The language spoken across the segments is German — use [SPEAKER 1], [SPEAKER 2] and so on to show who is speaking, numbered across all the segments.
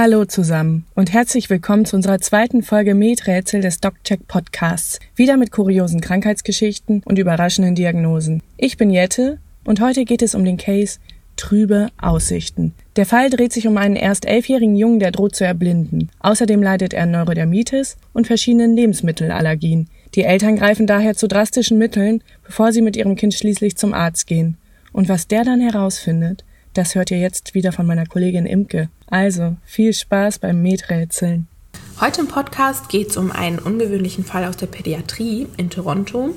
[SPEAKER 1] Hallo zusammen und herzlich willkommen zu unserer zweiten Folge Medrätsel des DocCheck Podcasts. Wieder mit kuriosen Krankheitsgeschichten und überraschenden Diagnosen. Ich bin Jette und heute geht es um den Case Trübe Aussichten. Der Fall dreht sich um einen erst elfjährigen Jungen, der droht zu erblinden. Außerdem leidet er Neurodermitis und verschiedenen Lebensmittelallergien. Die Eltern greifen daher zu drastischen Mitteln, bevor sie mit ihrem Kind schließlich zum Arzt gehen. Und was der dann herausfindet, das hört ihr jetzt wieder von meiner Kollegin Imke. Also, viel Spaß beim Meträtseln.
[SPEAKER 2] Heute im Podcast geht es um einen ungewöhnlichen Fall aus der Pädiatrie in Toronto.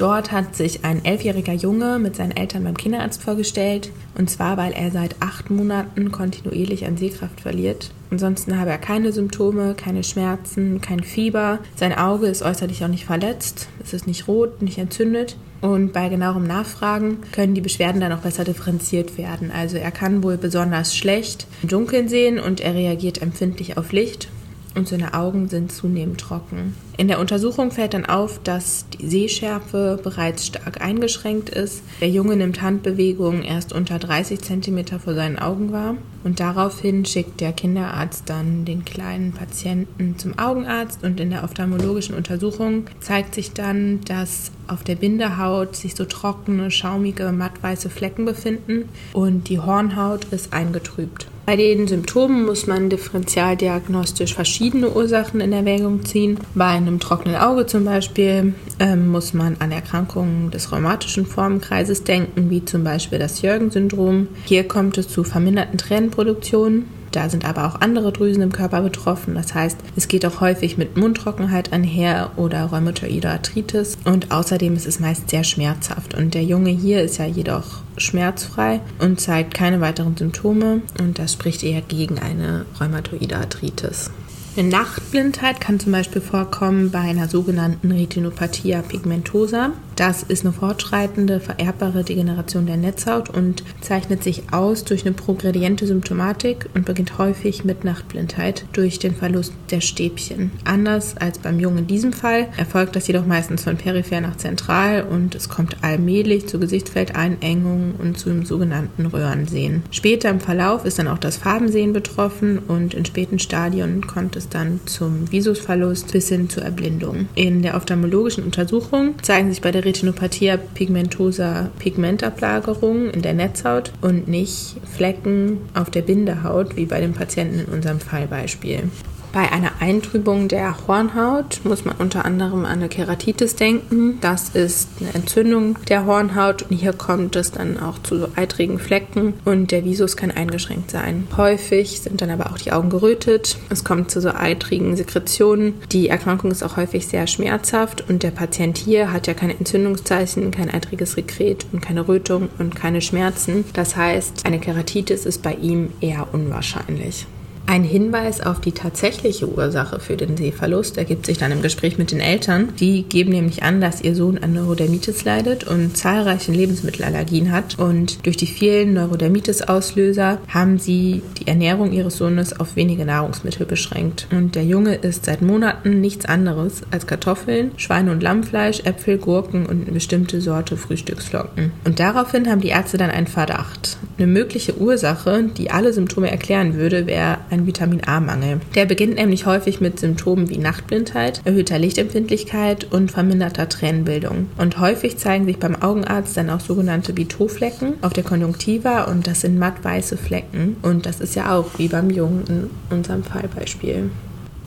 [SPEAKER 2] Dort hat sich ein elfjähriger Junge mit seinen Eltern beim Kinderarzt vorgestellt. Und zwar, weil er seit acht Monaten kontinuierlich an Sehkraft verliert. Ansonsten habe er keine Symptome, keine Schmerzen, kein Fieber. Sein Auge ist äußerlich auch nicht verletzt. Es ist nicht rot, nicht entzündet. Und bei genauerem Nachfragen können die Beschwerden dann auch besser differenziert werden. Also er kann wohl besonders schlecht im Dunkeln sehen und er reagiert empfindlich auf Licht und seine Augen sind zunehmend trocken. In der Untersuchung fällt dann auf, dass die Sehschärfe bereits stark eingeschränkt ist. Der Junge nimmt Handbewegungen erst unter 30 cm vor seinen Augen wahr und daraufhin schickt der Kinderarzt dann den kleinen Patienten zum Augenarzt und in der ophthalmologischen Untersuchung zeigt sich dann, dass auf der Bindehaut sich so trockene, schaumige, mattweiße Flecken befinden und die Hornhaut ist eingetrübt. Bei den Symptomen muss man differentialdiagnostisch verschiedene Ursachen in Erwägung ziehen. Bei einem trockenen Auge zum Beispiel ähm, muss man an Erkrankungen des rheumatischen Formenkreises denken, wie zum Beispiel das Jürgen-Syndrom. Hier kommt es zu verminderten Tränenproduktionen. Da sind aber auch andere Drüsen im Körper betroffen. Das heißt, es geht auch häufig mit Mundtrockenheit einher oder rheumatoide Arthritis. Und außerdem ist es meist sehr schmerzhaft. Und der Junge hier ist ja jedoch schmerzfrei und zeigt keine weiteren Symptome. Und das spricht eher gegen eine rheumatoide Arthritis. Eine Nachtblindheit kann zum Beispiel vorkommen bei einer sogenannten Retinopathia pigmentosa. Das ist eine fortschreitende, vererbbare Degeneration der Netzhaut und zeichnet sich aus durch eine progrediente Symptomatik und beginnt häufig mit Nachtblindheit durch den Verlust der Stäbchen. Anders als beim Jungen in diesem Fall erfolgt das jedoch meistens von peripher nach zentral und es kommt allmählich zu Gesichtsfeldeinengungen und zum sogenannten Röhrensehen. Später im Verlauf ist dann auch das Farbensehen betroffen und in späten Stadien kommt dann zum Visusverlust bis hin zur Erblindung. In der ophthalmologischen Untersuchung zeigen sich bei der Retinopathia pigmentosa Pigmentablagerungen in der Netzhaut und nicht Flecken auf der Bindehaut, wie bei dem Patienten in unserem Fallbeispiel. Bei einer Eintrübung der Hornhaut muss man unter anderem an eine Keratitis denken. Das ist eine Entzündung der Hornhaut und hier kommt es dann auch zu so eitrigen Flecken und der Visus kann eingeschränkt sein. Häufig sind dann aber auch die Augen gerötet. Es kommt zu so eitrigen Sekretionen. Die Erkrankung ist auch häufig sehr schmerzhaft und der Patient hier hat ja keine Entzündungszeichen, kein eitriges Sekret und keine Rötung und keine Schmerzen. Das heißt, eine Keratitis ist bei ihm eher unwahrscheinlich. Ein Hinweis auf die tatsächliche Ursache für den Sehverlust ergibt sich dann im Gespräch mit den Eltern. Die geben nämlich an, dass ihr Sohn an Neurodermitis leidet und zahlreiche Lebensmittelallergien hat. Und durch die vielen Neurodermitis-Auslöser haben sie die Ernährung ihres Sohnes auf wenige Nahrungsmittel beschränkt. Und der Junge isst seit Monaten nichts anderes als Kartoffeln, Schweine- und Lammfleisch, Äpfel, Gurken und eine bestimmte Sorte Frühstücksflocken. Und daraufhin haben die Ärzte dann einen Verdacht. Eine mögliche Ursache, die alle Symptome erklären würde, wäre ein Vitamin A-Mangel. Der beginnt nämlich häufig mit Symptomen wie Nachtblindheit, erhöhter Lichtempfindlichkeit und verminderter Tränenbildung. Und häufig zeigen sich beim Augenarzt dann auch sogenannte Bitoflecken auf der Konjunktiva und das sind matt weiße Flecken. Und das ist ja auch wie beim Jungen in unserem Fallbeispiel.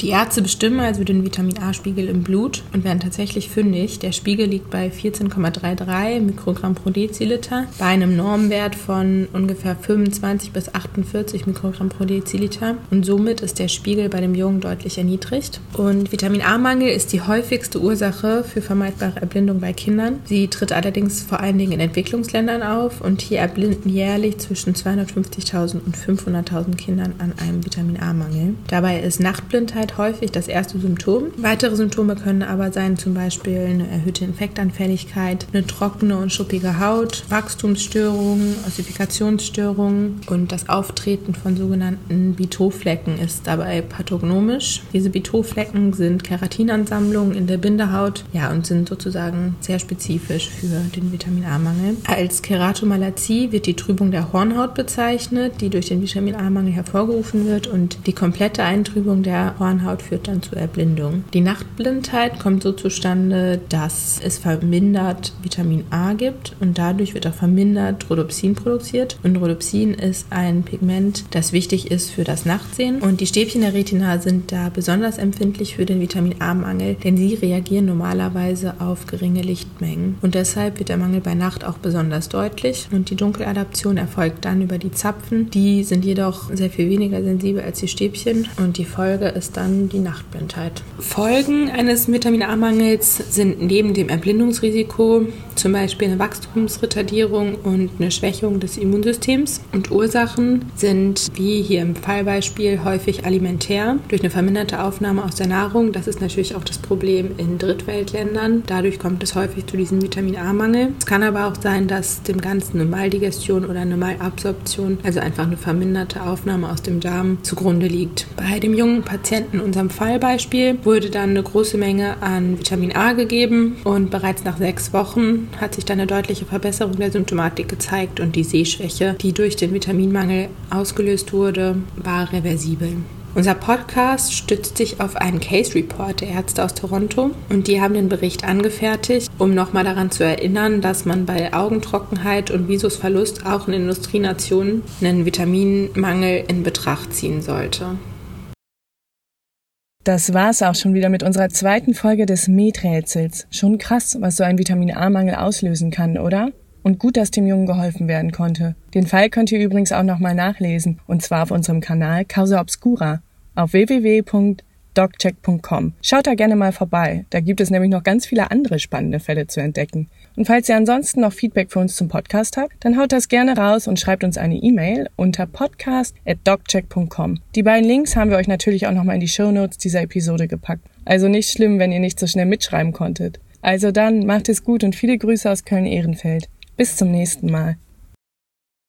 [SPEAKER 2] Die Ärzte bestimmen also den Vitamin A-Spiegel im Blut und werden tatsächlich fündig. Der Spiegel liegt bei 14,33 Mikrogramm pro Deziliter bei einem Normwert von ungefähr 25 bis 48 Mikrogramm pro Deziliter und somit ist der Spiegel bei dem Jungen deutlich erniedrigt. Und Vitamin A-Mangel ist die häufigste Ursache für vermeidbare Erblindung bei Kindern. Sie tritt allerdings vor allen Dingen in Entwicklungsländern auf und hier erblinden jährlich zwischen 250.000 und 500.000 Kindern an einem Vitamin A-Mangel. Dabei ist Nachtblindheit Häufig das erste Symptom. Weitere Symptome können aber sein zum Beispiel eine erhöhte Infektanfälligkeit, eine trockene und schuppige Haut, Wachstumsstörungen, Ossifikationsstörungen und das Auftreten von sogenannten Bitoflecken ist dabei pathognomisch. Diese Bitoflecken sind Keratinansammlungen in der Bindehaut ja, und sind sozusagen sehr spezifisch für den Vitamin A-Mangel. Als Keratomalazie wird die Trübung der Hornhaut bezeichnet, die durch den Vitamin A-Mangel hervorgerufen wird und die komplette Eintrübung der Hornhaut führt dann zur Erblindung. Die Nachtblindheit kommt so zustande, dass es vermindert Vitamin A gibt und dadurch wird auch vermindert Rhodopsin produziert. Und Rhodopsin ist ein Pigment, das wichtig ist für das Nachtsehen. Und die Stäbchen der Retina sind da besonders empfindlich für den Vitamin A-Mangel, denn sie reagieren normalerweise auf geringe Lichtmengen. Und deshalb wird der Mangel bei Nacht auch besonders deutlich. Und die Dunkeladaption erfolgt dann über die Zapfen. Die sind jedoch sehr viel weniger sensibel als die Stäbchen. Und die Folge ist dann die Nachtblindheit. Folgen eines Vitamin A-Mangels sind neben dem Erblindungsrisiko zum Beispiel eine Wachstumsretardierung und eine Schwächung des Immunsystems. Und Ursachen sind, wie hier im Fallbeispiel, häufig alimentär durch eine verminderte Aufnahme aus der Nahrung. Das ist natürlich auch das Problem in Drittweltländern. Dadurch kommt es häufig zu diesem Vitamin A-Mangel. Es kann aber auch sein, dass dem Ganzen eine Maldigestion oder eine Malabsorption, also einfach eine verminderte Aufnahme aus dem Darm, zugrunde liegt. Bei dem jungen Patienten in unserem Fallbeispiel wurde dann eine große Menge an Vitamin A gegeben und bereits nach sechs Wochen hat sich dann eine deutliche Verbesserung der Symptomatik gezeigt und die Sehschwäche, die durch den Vitaminmangel ausgelöst wurde, war reversibel. Unser Podcast stützt sich auf einen Case Report der Ärzte aus Toronto und die haben den Bericht angefertigt, um nochmal daran zu erinnern, dass man bei Augentrockenheit und Visusverlust auch in Industrienationen einen Vitaminmangel in Betracht ziehen sollte.
[SPEAKER 1] Das war's auch schon wieder mit unserer zweiten Folge des Meträtsels. Schon krass, was so ein Vitamin A-Mangel auslösen kann, oder? Und gut, dass dem Jungen geholfen werden konnte. Den Fall könnt ihr übrigens auch nochmal nachlesen, und zwar auf unserem Kanal Causa Obscura auf www.doccheck.com. Schaut da gerne mal vorbei, da gibt es nämlich noch ganz viele andere spannende Fälle zu entdecken. Und falls ihr ansonsten noch Feedback für uns zum Podcast habt, dann haut das gerne raus und schreibt uns eine E-Mail unter podcast.doccheck.com. Die beiden Links haben wir euch natürlich auch nochmal in die Show Notes dieser Episode gepackt. Also nicht schlimm, wenn ihr nicht so schnell mitschreiben konntet. Also dann macht es gut und viele Grüße aus Köln-Ehrenfeld. Bis zum nächsten Mal.